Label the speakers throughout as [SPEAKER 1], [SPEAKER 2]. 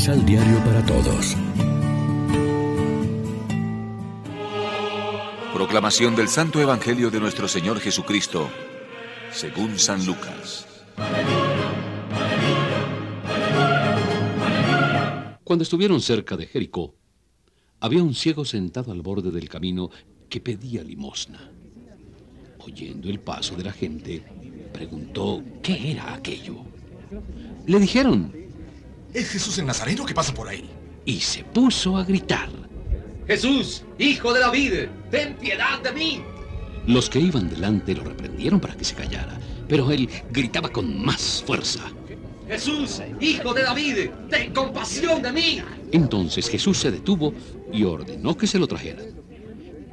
[SPEAKER 1] Misal Diario para Todos.
[SPEAKER 2] Proclamación del Santo Evangelio de nuestro Señor Jesucristo, según San Lucas.
[SPEAKER 3] Cuando estuvieron cerca de Jericó, había un ciego sentado al borde del camino que pedía limosna. Oyendo el paso de la gente, preguntó qué era aquello. Le dijeron,
[SPEAKER 4] es Jesús el Nazareno que pasa por ahí.
[SPEAKER 3] Y se puso a gritar.
[SPEAKER 5] Jesús, hijo de David, ten piedad de mí.
[SPEAKER 3] Los que iban delante lo reprendieron para que se callara, pero él gritaba con más fuerza.
[SPEAKER 5] Jesús, hijo de David, ten compasión de mí.
[SPEAKER 3] Entonces Jesús se detuvo y ordenó que se lo trajeran.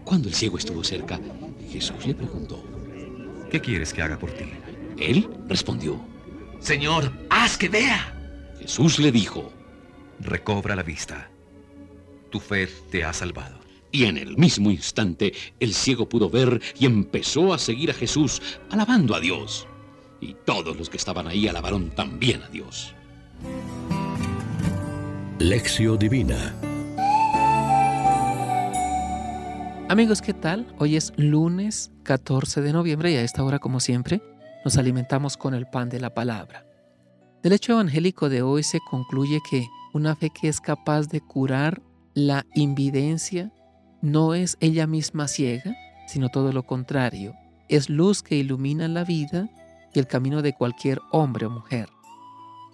[SPEAKER 3] Cuando el ciego estuvo cerca, Jesús le preguntó,
[SPEAKER 6] ¿qué quieres que haga por ti?
[SPEAKER 3] Él respondió,
[SPEAKER 5] Señor, haz que vea.
[SPEAKER 3] Jesús le dijo,
[SPEAKER 6] recobra la vista. Tu fe te ha salvado.
[SPEAKER 3] Y en el mismo instante el ciego pudo ver y empezó a seguir a Jesús, alabando a Dios. Y todos los que estaban ahí alabaron también a Dios.
[SPEAKER 1] Lección Divina
[SPEAKER 7] Amigos, ¿qué tal? Hoy es lunes 14 de noviembre y a esta hora, como siempre, nos alimentamos con el pan de la palabra. Del hecho evangélico de hoy se concluye que una fe que es capaz de curar la invidencia no es ella misma ciega, sino todo lo contrario, es luz que ilumina la vida y el camino de cualquier hombre o mujer.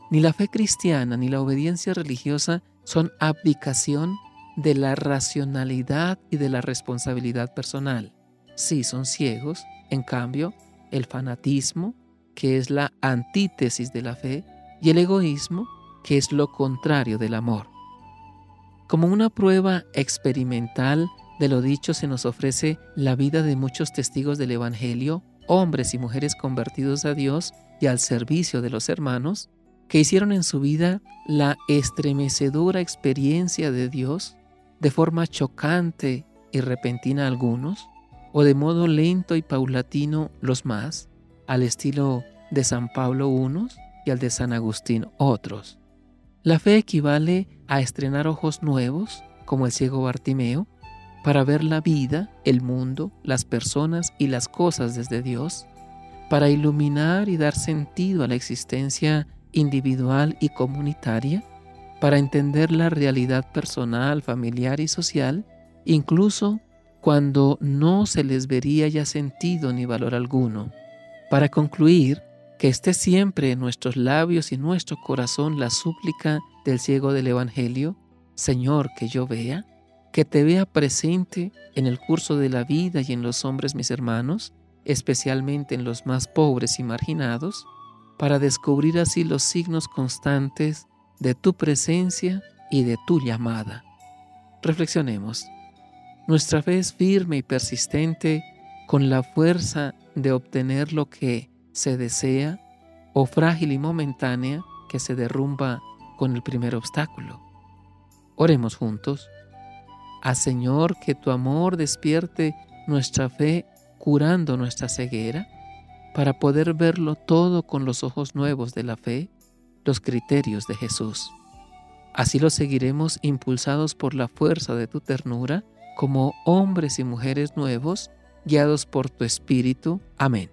[SPEAKER 7] Ni la fe cristiana ni la obediencia religiosa son abdicación de la racionalidad y de la responsabilidad personal. Sí, son ciegos, en cambio, el fanatismo, que es la antítesis de la fe, y el egoísmo, que es lo contrario del amor. Como una prueba experimental de lo dicho se nos ofrece la vida de muchos testigos del Evangelio, hombres y mujeres convertidos a Dios y al servicio de los hermanos, que hicieron en su vida la estremecedora experiencia de Dios de forma chocante y repentina algunos, o de modo lento y paulatino los más, al estilo de San Pablo unos y al de San Agustín otros. La fe equivale a estrenar ojos nuevos, como el ciego Bartimeo, para ver la vida, el mundo, las personas y las cosas desde Dios, para iluminar y dar sentido a la existencia individual y comunitaria, para entender la realidad personal, familiar y social, incluso cuando no se les vería ya sentido ni valor alguno, para concluir que esté siempre en nuestros labios y nuestro corazón la súplica del ciego del Evangelio, Señor, que yo vea, que te vea presente en el curso de la vida y en los hombres mis hermanos, especialmente en los más pobres y marginados, para descubrir así los signos constantes de tu presencia y de tu llamada. Reflexionemos. Nuestra fe es firme y persistente con la fuerza de obtener lo que se desea o frágil y momentánea que se derrumba con el primer obstáculo. Oremos juntos. A Señor, que tu amor despierte nuestra fe curando nuestra ceguera, para poder verlo todo con los ojos nuevos de la fe los criterios de Jesús. Así lo seguiremos impulsados por la fuerza de tu ternura, como hombres y mujeres nuevos, guiados por tu Espíritu. Amén.